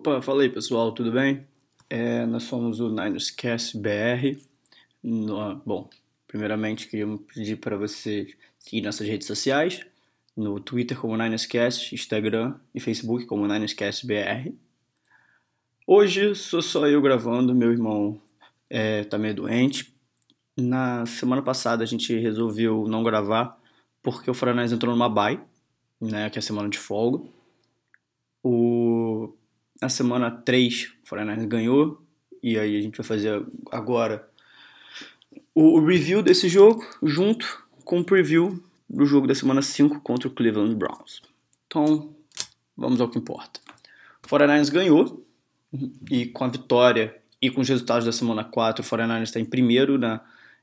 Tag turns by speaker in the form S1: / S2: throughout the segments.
S1: Opa, fala aí pessoal, tudo bem? É, nós somos o Niners Cast BR. No, bom, primeiramente queria pedir para você seguir nossas redes sociais, no Twitter como Niners Cast, Instagram e Facebook como Niners Cast BR. Hoje sou só eu gravando, meu irmão é, tá meio doente. Na semana passada a gente resolveu não gravar porque o Foreigners entrou numa bye, né, que é a semana de folga. Na semana 3 o Foreigners ganhou e aí a gente vai fazer agora o, review desse jogo junto com o preview do jogo da semana 5 contra o Cleveland Browns. Então, vamos ao que importa. O 49ers ganhou e com a vitória e com os resultados da semana 4, o 49ers está em primeiro na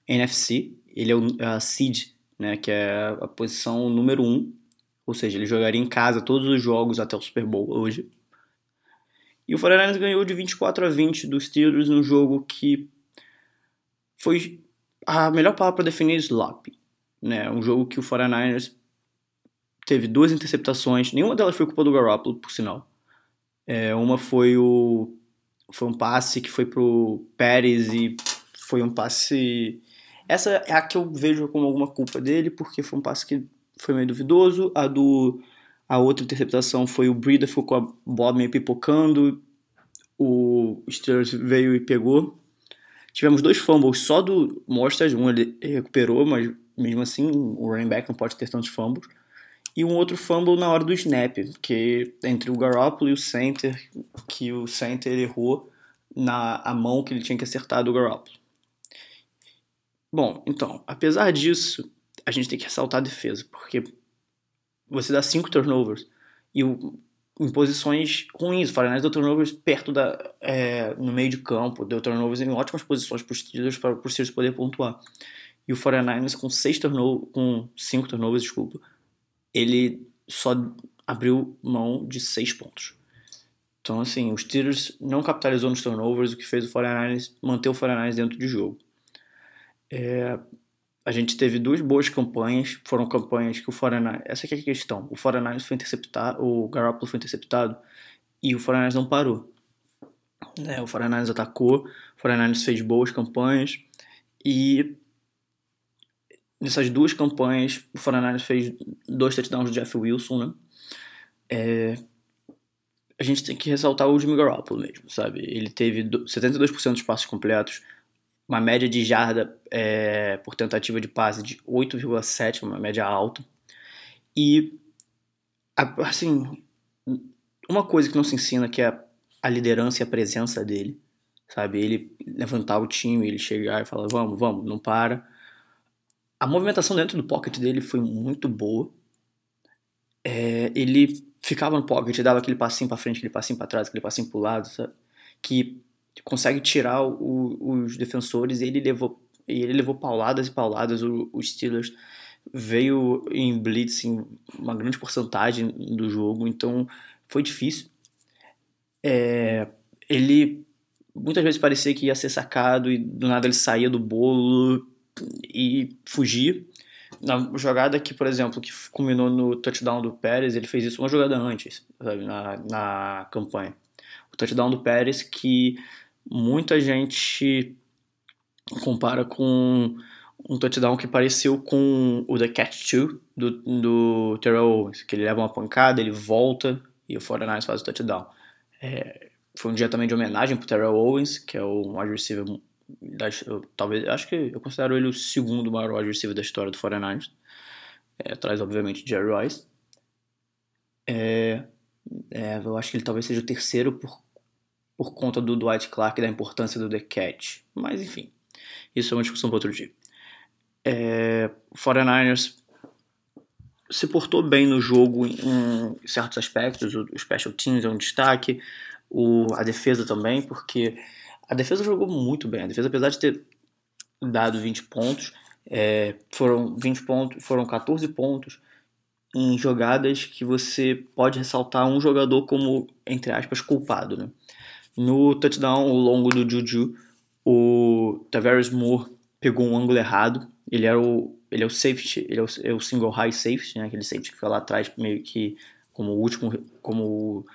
S1: NFC. Ele é o, a seed, né, que é a posição número 1. Um, ou seja, ele jogaria em casa todos os jogos até o Super Bowl hoje. E o 49ers ganhou de 24 a 20 dos Steelers num jogo que foi a melhor palavra para definir slop. Né? Um jogo que o 49ers teve duas interceptações, nenhuma delas foi culpa do Garoppolo, por sinal. É, uma foi o foi um passe que foi pro Pérez e foi um passe essa é a que eu vejo como alguma culpa dele, porque foi um passe que foi meio duvidoso. A do a outra interceptação foi o Breeder ficou com a bola meio pipocando. O Steelers veio e pegou. Tivemos dois fumbles só do Mostard, um ele recuperou, mas mesmo assim o running back não pode ter tantos fumbles. E um outro fumble na hora do snap, que entre o Garoppolo e o center, que o center errou na a mão que ele tinha que acertar do Garoppolo. Bom, então, apesar disso, a gente tem que ressaltar a defesa, porque você dá cinco turnovers e o, em posições ruins, o Foreigners deu turnovers perto da é, no meio de campo, deu turnovers em ótimas posições para os Steelers para os Steelers poder pontuar. E o 49ers com seis turnovers, com cinco turnovers, desculpa, ele só abriu mão de seis pontos. Então, assim, os Steelers não capitalizou nos turnovers, o que fez o 49ers manter o 49ers dentro de jogo. É, a gente teve duas boas campanhas, foram campanhas que o 49ers, essa aqui é a questão, o 49ers foi interceptado, o Garoppolo foi interceptado e o 49ers não parou. É, o 49ers atacou, o 49ers fez boas campanhas e nessas duas campanhas o 49ers fez dois touchdowns do Jeff Wilson, né? É, a gente tem que ressaltar o Jimmy Garoppolo mesmo, sabe? Ele teve 72% dos passos completos, uma média de jarda é, por tentativa de passe de 8,7, uma média alta. E, assim, uma coisa que não se ensina que é a liderança e a presença dele, sabe? Ele levantar o time, ele chegar e falar, vamos, vamos, não para. A movimentação dentro do pocket dele foi muito boa. É, ele ficava no pocket, dava aquele passinho para frente, aquele passinho para trás, aquele passinho pro lado, sabe? Que consegue tirar o, os defensores ele levou, ele levou pauladas e pauladas. O, o Steelers veio em blitz em uma grande porcentagem do jogo, então foi difícil. É, ele muitas vezes parecia que ia ser sacado e do nada ele saía do bolo e fugia. Na jogada que, por exemplo, que culminou no touchdown do Pérez, ele fez isso uma jogada antes, sabe, na, na campanha. O touchdown do Pérez que muita gente compara com um touchdown que pareceu com o The Catch 2 do, do Terrell Owens, que ele leva uma pancada, ele volta e o 49ers faz o touchdown. É, foi um dia também de homenagem pro Terrell Owens, que é o wide receiver, da, eu, talvez, acho que eu considero ele o segundo maior wide receiver da história do 49ers, é, atrás obviamente de Jerry Rice. É, é, eu acho que ele talvez seja o terceiro por por conta do Dwight Clark e da importância do The Cat. Mas enfim, isso é uma discussão para outro dia. É, o 49ers se portou bem no jogo em certos aspectos, o, Special Teams é um destaque, o, a defesa também, porque a defesa jogou muito bem. A defesa, apesar de ter dado 20 pontos, é, foram 20 pontos, foram 14 pontos em jogadas que você pode ressaltar um jogador como, entre aspas, culpado, né? No touchdown longo do Juju, o Tavares Moore pegou um ângulo errado. Ele era o ele é o safety, ele é o, é o single high safety, né? Aquele safety que fica lá atrás meio que como o último como o,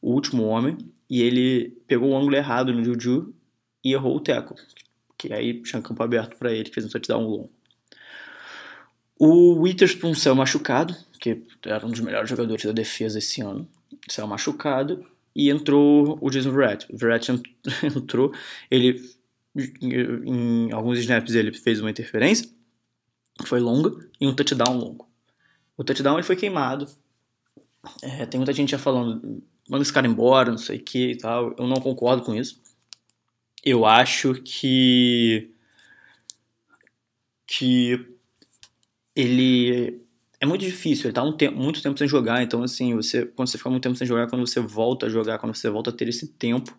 S1: o último homem, e ele pegou o ângulo errado no Juju e errou o teco, que aí tinha campo aberto para ele, que fez um touchdown longo. O Witherspoon saiu machucado, que era um dos melhores jogadores da defesa esse ano, saiu machucado, e entrou o Jason Verrett. O Verrett entrou, ele em alguns snaps ele fez uma interferência, foi longa, e um touchdown longo. O touchdown ele foi queimado. É, tem muita gente já falando, manda esse cara embora, não sei o que e tal. Eu não concordo com isso. Eu acho que. que ele é muito difícil, ele tá um tempo, muito tempo sem jogar, então assim, você quando você fica muito tempo sem jogar, quando você volta a jogar, quando você volta a ter esse tempo,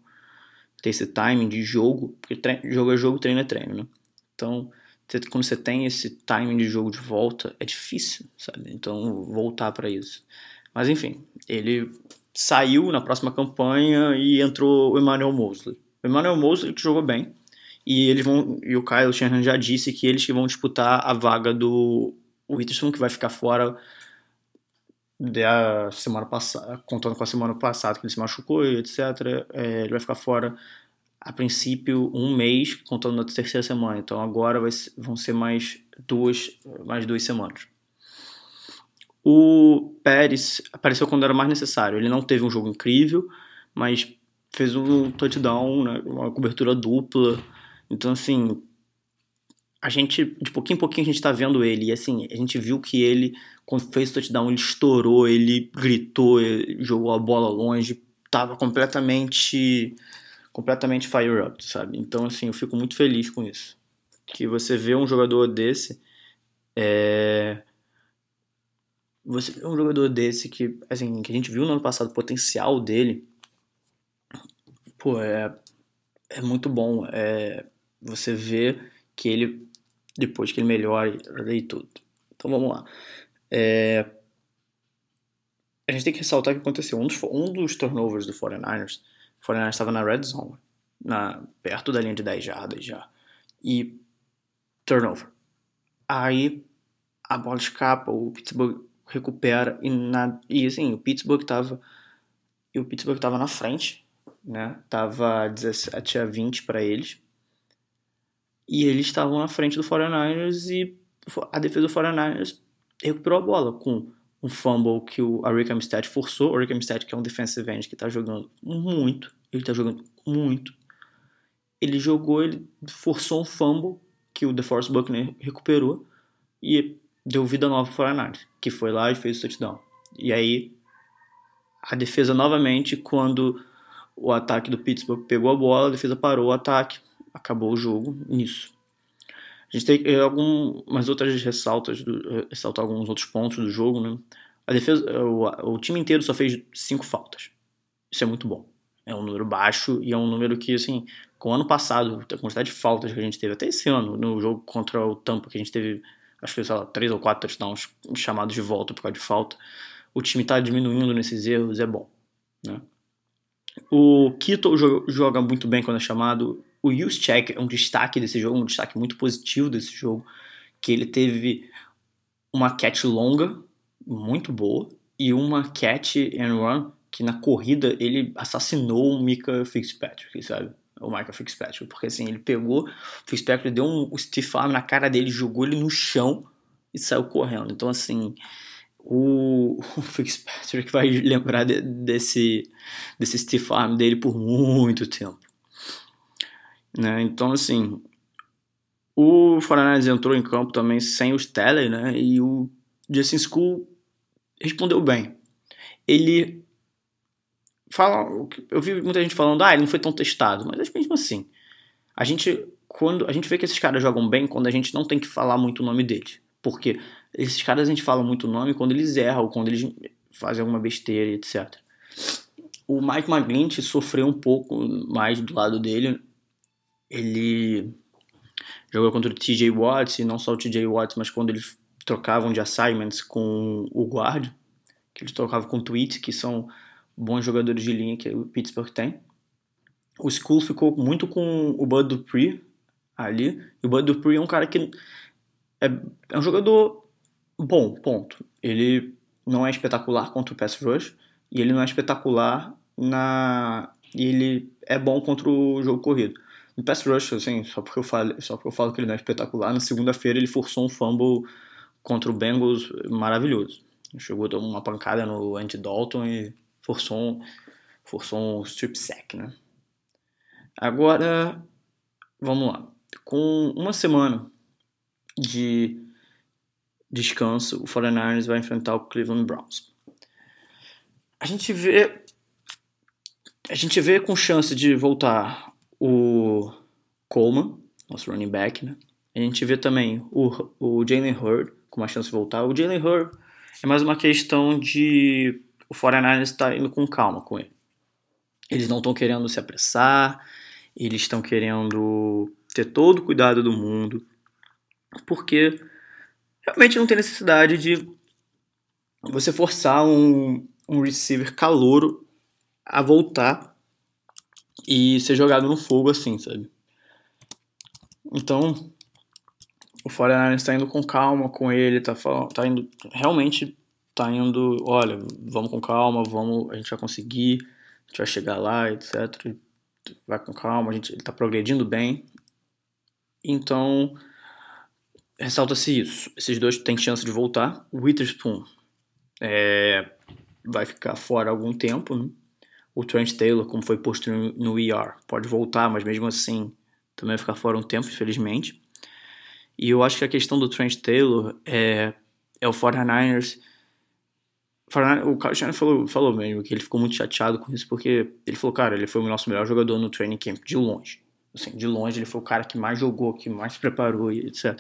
S1: ter esse timing de jogo, porque jogo é jogo, treino é treino, né? Então, quando você tem esse timing de jogo de volta, é difícil, sabe? Então, voltar para isso. Mas enfim, ele saiu na próxima campanha e entrou o Emmanuel Mosley. O Emmanuel Mosley que jogou bem, e eles vão e o Kyle Shanahan já disse que eles que vão disputar a vaga do o Witherspoon que vai ficar fora da semana passada, contando com a semana passada que ele se machucou e etc. É, ele vai ficar fora a princípio um mês, contando na terceira semana. Então agora vão ser mais duas, mais duas semanas. O Pérez apareceu quando era mais necessário. Ele não teve um jogo incrível, mas fez um touchdown, né, uma cobertura dupla. Então, assim, a gente, de pouquinho em pouquinho, a gente tá vendo ele. E assim, a gente viu que ele, quando fez o touchdown, ele estourou, ele gritou, ele jogou a bola longe, tava completamente. completamente fire up, sabe? Então, assim, eu fico muito feliz com isso. Que você vê um jogador desse. É. Você vê um jogador desse que, assim, que a gente viu no ano passado o potencial dele. Pô, é. É muito bom. É, você vê que ele depois que ele melhore e tudo. Então vamos lá. É... A gente tem que ressaltar o que aconteceu. Um dos, um dos turnovers do 49ers, o 49ers estava na red zone, na, perto da linha de 10 jardas já. E turnover. Aí a bola escapa, o Pittsburgh recupera e, na, e assim, o Pittsburgh estava e o Pittsburgh estava na frente, né? Tava 17 a 20 para eles. E eles estavam na frente do 49ers e a defesa do 49ers recuperou a bola com um fumble que o Rick Armstead forçou. O Rick Armstead, que é um defensive end que está jogando muito, ele está jogando muito. Ele jogou, ele forçou um fumble que o DeForest Buckner recuperou e deu vida nova para o 49ers, que foi lá e fez o touchdown. E aí a defesa novamente, quando o ataque do Pittsburgh pegou a bola, a defesa parou o ataque, acabou o jogo nisso. A gente tem eh, algumas outras ressaltas, do, eh, ressaltar alguns outros pontos do jogo, né? A defesa, o, o time inteiro só fez cinco faltas. Isso é muito bom. É um número baixo e é um número que, assim, com o ano passado, a quantidade de faltas que a gente teve, até esse ano, no jogo contra o Tampa, que a gente teve, acho que, sei lá, três ou quatro touchdowns chamados de volta por causa de falta, o time está diminuindo nesses erros, é bom, né? O Kito joga muito bem quando é chamado. O Juszczyk é um destaque desse jogo, um destaque muito positivo desse jogo, que ele teve uma catch longa, muito boa, e uma catch and run que na corrida ele assassinou o Mika Fitzpatrick, sabe? O Michael Fitzpatrick, porque assim, ele pegou, o Fitzpatrick deu um stiff arm na cara dele, jogou ele no chão e saiu correndo. Então assim, o, o Fitzpatrick vai lembrar de, desse, desse stiff arm dele por muito tempo. Né? Então, assim, o Foreigners entrou em campo também sem os Teller, né? E o Justin School respondeu bem. Ele fala, eu vi muita gente falando, ah, ele não foi tão testado, mas mesmo assim, a gente quando a gente vê que esses caras jogam bem quando a gente não tem que falar muito o nome deles, porque esses caras a gente fala muito o nome quando eles erram, quando eles fazem alguma besteira, etc. O Mike McGlinch sofreu um pouco mais do lado dele ele jogou contra o TJ Watts, e não só o TJ Watts, mas quando eles trocavam de assignments com o guard, que eles trocavam com o Tweet, que são bons jogadores de linha que o Pittsburgh tem. O School ficou muito com o Bud Dupree ali, e o Bud Dupree é um cara que é, é um jogador bom, ponto. Ele não é espetacular contra o pass rush, e ele não é espetacular na e ele é bom contra o jogo corrido. No pass rush, assim, só porque eu falo, só porque eu falo que ele não é espetacular, na segunda-feira ele forçou um fumble contra o Bengals maravilhoso. Chegou a uma pancada no Andy Dalton e forçou um, forçou um strip sack, né? Agora, vamos lá. Com uma semana de descanso, o 49ers vai enfrentar o Cleveland Browns. A gente vê a gente vê com chance de voltar o Coleman, nosso running back, né? A gente vê também o, o Jalen Hurd com uma chance de voltar. O Jalen Hurd é mais uma questão de o 49ers está indo com calma com ele. Eles não estão querendo se apressar, eles estão querendo ter todo o cuidado do mundo, porque realmente não tem necessidade de você forçar um, um receiver calouro a voltar e ser jogado no fogo assim, sabe? Então, o 49 está indo com calma com ele, tá, tá indo, realmente tá indo, olha, vamos com calma, vamos, a gente vai conseguir, a gente vai chegar lá, etc. Vai com calma, a gente, ele tá progredindo bem. Então, ressalta-se isso. Esses dois têm chance de voltar. O Witherspoon é, vai ficar fora algum tempo, né? O Trent Taylor, como foi posto no, no ER, pode voltar, mas mesmo assim também vai ficar fora um tempo, infelizmente. E eu acho que a questão do Trent Taylor é, é o 49ers. O Shanahan falou, falou mesmo que ele ficou muito chateado com isso, porque ele falou, cara, ele foi o nosso melhor jogador no training camp, de longe. Assim, de longe, ele foi o cara que mais jogou, que mais se preparou e etc.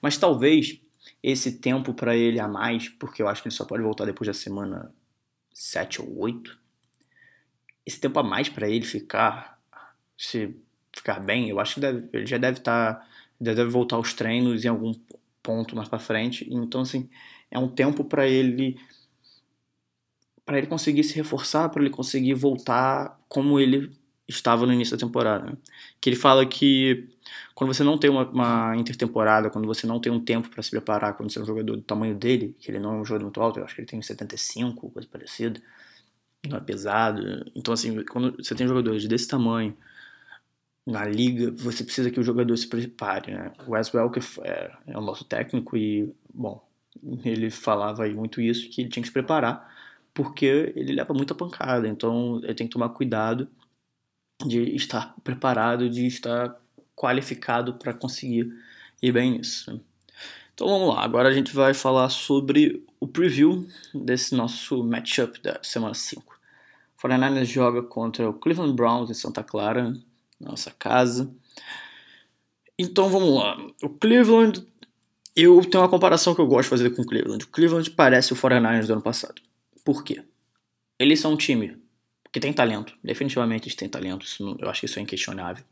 S1: Mas talvez esse tempo para ele a mais, porque eu acho que ele só pode voltar depois da semana 7 ou 8, esse tempo a mais para ele ficar, se ficar bem, eu acho que deve, ele já deve estar, tá, deve voltar aos treinos em algum ponto mais para frente. Então assim, é um tempo para ele para ele conseguir se reforçar, para ele conseguir voltar como ele estava no início da temporada. Que ele fala que quando você não tem uma, uma intertemporada, quando você não tem um tempo para se preparar, quando você é um jogador do tamanho dele, que ele não é um jogador muito alto, eu acho que ele tem 75, coisa parecida, não é pesado. Então, assim, quando você tem jogadores desse tamanho na liga, você precisa que o jogador se prepare, né? O Wes Welker é, é o nosso técnico e, bom, ele falava aí muito isso, que ele tinha que se preparar, porque ele leva muita pancada, então ele tem que tomar cuidado de estar preparado, de estar qualificado para conseguir ir bem nisso. Então vamos lá, agora a gente vai falar sobre o preview desse nosso matchup da semana 5. O 49ers joga contra o Cleveland Browns em Santa Clara, nossa casa. Então vamos lá. O Cleveland, eu tenho uma comparação que eu gosto de fazer com o Cleveland. O Cleveland parece o 49ers do ano passado. Por quê? Eles são um time que tem talento, definitivamente eles têm talento, não, eu acho que isso é inquestionável.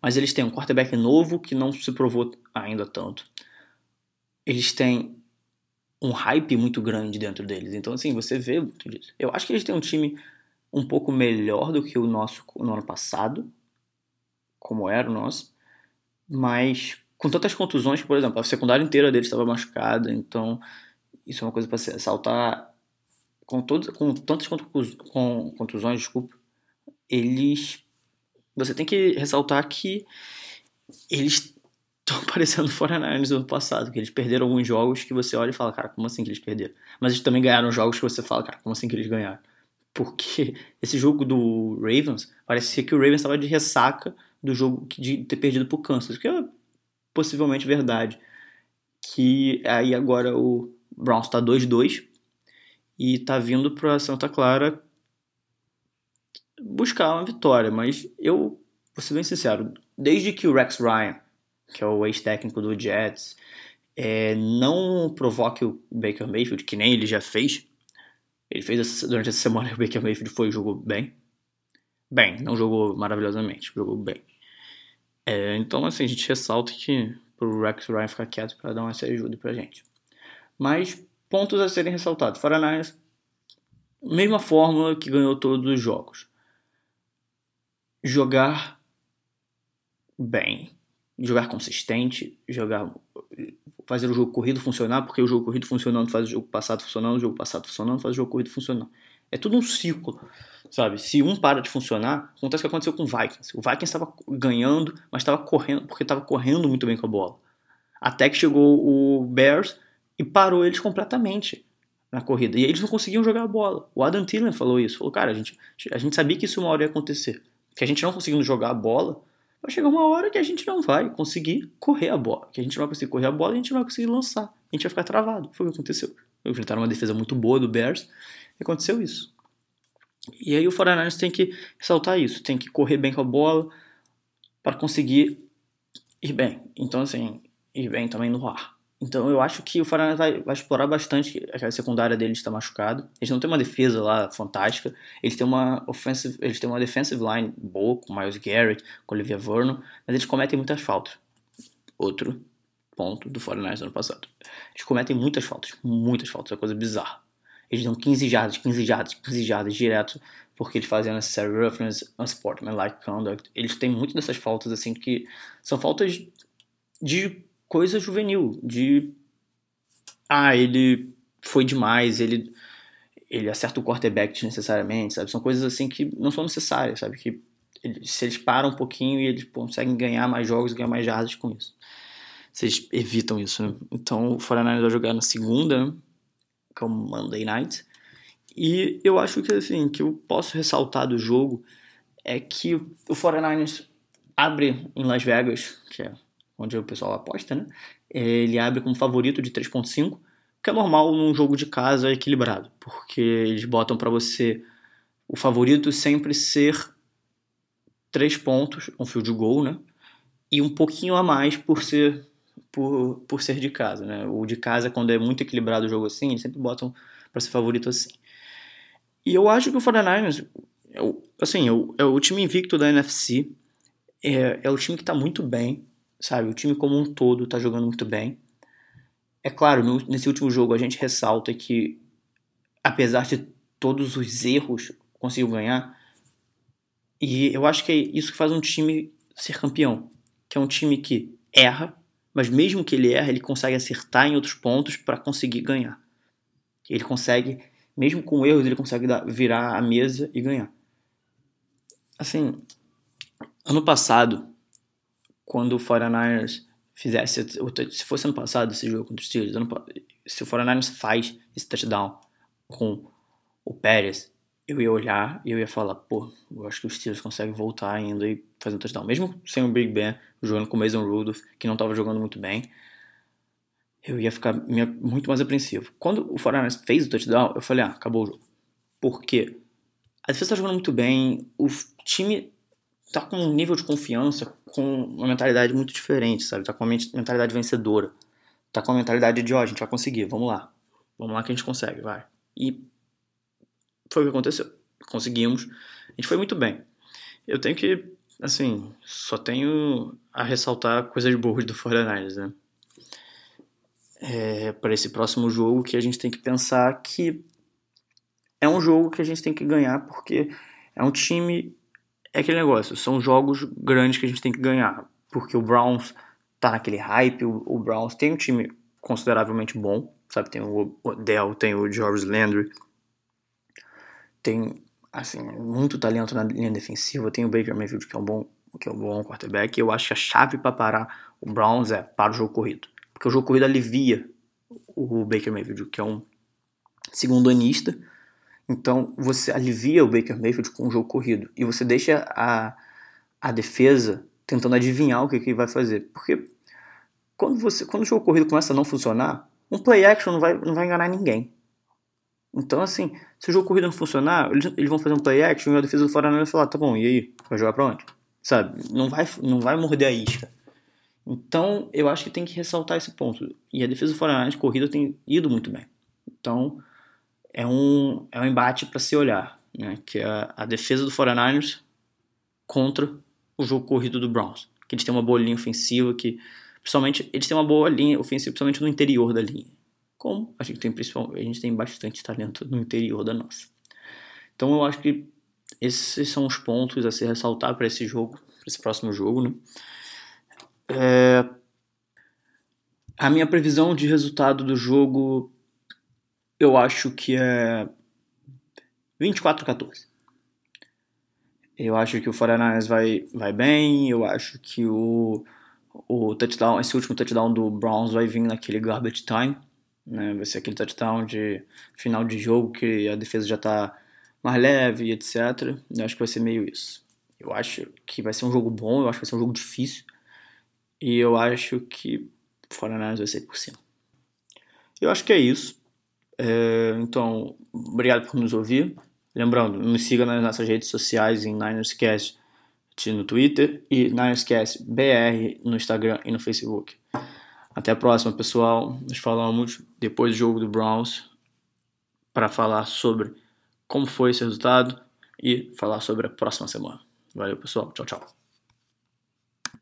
S1: Mas eles têm um quarterback novo que não se provou ainda tanto. Eles têm um hype muito grande dentro deles, então assim, você vê muito disso. Eu acho que eles têm um time um pouco melhor do que o nosso no ano passado, como era o nosso, mas com tantas contusões, por exemplo, a secundária inteira deles estava machucada, então isso é uma coisa para se ressaltar com, todos, com tantas contusões, desculpa, eles. Você tem que ressaltar que eles estão parecendo fora na do ano passado, que eles perderam alguns jogos que você olha e fala, cara, como assim que eles perderam? Mas eles também ganharam jogos que você fala, cara, como assim que eles ganharam? Porque esse jogo do Ravens, parecia que o Ravens estava de ressaca do jogo de ter perdido pro Kansas, que é possivelmente verdade. Que aí agora o Browns está 2-2, e tá vindo para Santa Clara buscar uma vitória, mas eu vou ser bem sincero, desde que o Rex Ryan, que é o ex-técnico do Jets, é, não provoque o Baker Mayfield, que nem ele já fez, ele fez essa, durante essa semana o Baker Mayfield foi jogou bem, bem, não jogou maravilhosamente, jogou bem. É, então assim, a gente ressalta que pro Rex Ryan ficar quieto para dar uma ajuda pra gente. Mas pontos a serem ressaltados. 49ers, mesma fórmula que ganhou todos os jogos. Jogar bem, jogar consistente, jogar fazer o jogo corrido funcionar, porque o jogo corrido funcionando faz o jogo passado funcionando, o jogo passado funcionando faz o jogo corrido funcionando. É tudo um ciclo, sabe? Se um para de funcionar, acontece o que aconteceu com o Vikings. O Vikings estava ganhando, mas estava correndo, porque estava correndo muito bem com a bola. Até que chegou o Bears e parou eles completamente na corrida. E eles não conseguiam jogar a bola. O Adam Thielen falou isso. Falou, cara, a gente, a gente sabia que isso uma hora ia acontecer. Que a gente não conseguindo jogar a bola, vai chegar uma hora que a gente não vai conseguir correr a bola. Que a gente não vai conseguir correr a bola e a gente não vai conseguir lançar. A gente vai ficar travado. Foi o que aconteceu. Enfrentaram uma defesa muito boa do Bears e aconteceu isso. E aí o 49ers tem que ressaltar isso. Tem que correr bem com a bola para conseguir ir bem. Então, assim, ir bem também no ar. Então eu acho que o Faraná vai, vai, explorar bastante aquela secundária deles está machucado. Eles não têm uma defesa lá fantástica. Eles têm uma offensive, eles têm uma defensive line boa com Miles Garrett, com Olivia Vernon, mas eles cometem muitas faltas. Outro ponto do 49 ano passado. Eles cometem muitas faltas, muitas faltas, é coisa bizarra. Eles dão 15 jardas, 15 jardas, 15 jardas direto porque eles fazem unnecessary roughness, unsportsmanlike conduct. Eles têm muito dessas faltas assim que são faltas de coisa juvenil, de ah, ele foi demais, ele ele acerta o quarterback desnecessariamente, sabe? São coisas assim que não são necessárias, sabe? Que se eles param um pouquinho e eles conseguem ganhar mais jogos, ganhar mais jardas com isso. Vocês evitam isso, né? Então o 49 vai jogar na segunda, né? que é o Monday Night. E eu acho que assim, que eu posso ressaltar do jogo é que o 49ers abre em Las Vegas, que é onde o pessoal aposta, né? Ele abre como favorito de 3.5, que é normal num jogo de casa equilibrado, porque eles botam para você o favorito sempre ser 3 pontos, um field goal, né? E um pouquinho a mais por ser por, por ser de casa, né? O de casa, quando é muito equilibrado o jogo assim, eles sempre botam para ser favorito assim. E eu acho que o 49ers, é o, assim, é o, é o time invicto da NFC, é, é o time que está muito bem, sabe? O time como um todo tá jogando muito bem. É claro, no, nesse último jogo a gente ressalta que, apesar de todos os erros, conseguiu ganhar. E eu acho que é isso que faz um time ser campeão. Que é um time que erra, mas mesmo que ele erra, ele consegue acertar em outros pontos para conseguir ganhar. Ele consegue, mesmo com erros, ele consegue dar, virar a mesa e ganhar. Assim, ano passado, quando o 49ers fizesse, se fosse ano passado esse jogo contra os Steelers, se o 49ers faz esse touchdown com o Pérez, eu ia olhar e eu ia falar, pô, eu acho que os Steelers conseguem voltar ainda e fazer um touchdown. Mesmo sem o Big Ben, jogando com o Mason Rudolph, que não estava jogando muito bem, eu ia ficar muito mais apreensivo. Quando o 49ers fez o touchdown, eu falei, ah, acabou o jogo. Por quê? A defesa está jogando muito bem, o time tá com um nível de confiança, com uma mentalidade muito diferente, sabe? Tá com uma mentalidade vencedora. Tá com uma mentalidade de, ó, oh, a gente vai conseguir, vamos lá. Vamos lá que a gente consegue, vai. E foi o que aconteceu. Conseguimos. A gente foi muito bem. Eu tenho que, assim, só tenho a ressaltar coisas boas do 49ers, né? É, para esse próximo jogo que a gente tem que pensar que é um jogo que a gente tem que ganhar porque é um time é aquele negócio, são jogos grandes que a gente tem que ganhar, porque o Browns tá naquele hype, o, o Browns tem um time consideravelmente bom, sabe? Tem o Odell, tem o George Landry, tem assim muito talento na linha defensiva, tem o Baker Mayfield que é um bom que é um bom quarterback. E eu acho que a chave para parar o Browns é para o jogo corrido, porque o jogo corrido alivia o Baker Mayfield que é um segundo anista então você alivia o Baker Mayfield com o jogo corrido e você deixa a, a defesa tentando adivinhar o que, que vai fazer. Porque quando, você, quando o jogo corrido começa a não funcionar, um play action não vai, não vai enganar ninguém. Então, assim, se o jogo corrido não funcionar, eles, eles vão fazer um play action e a defesa do Foreigner vai falar: tá bom, e aí? Vai jogar pra onde? Sabe? Não vai, não vai morder a isca. Então, eu acho que tem que ressaltar esse ponto. E a defesa do Foreigner de corrida tem ido muito bem. Então, é um, é um embate para se olhar, né? que é a, defesa do 49ers contra o jogo corrido do Browns. Que eles têm uma boa linha ofensiva, que principalmente eles têm uma boa linha ofensiva, principalmente no interior da linha. Como a gente tem principal, a gente tem bastante talento no interior da nossa. Então eu acho que esses são os pontos a se ressaltar para esse jogo, para esse próximo jogo, né? É... A minha previsão de resultado do jogo eu acho que é 24 a 14. Eu acho que o 49ers vai, vai bem, eu acho que o, o touchdown, esse último touchdown do Browns vai vir naquele garbage time, né? Vai ser aquele touchdown de final de jogo que a defesa já tá mais leve, etc. Eu acho que vai ser meio isso. Eu acho que vai ser um jogo bom, eu acho que vai ser um jogo difícil. E eu acho que o 49ers vai sair por cima. Eu acho que é isso. É, então, obrigado por nos ouvir. Lembrando, me siga nas nossas redes sociais em NinersCast no Twitter e NinersCast BR no Instagram e no Facebook. Até a próxima, pessoal. Nos falamos depois do jogo do Browns para falar sobre como foi esse resultado e falar sobre a próxima semana. Valeu, pessoal. Tchau, tchau.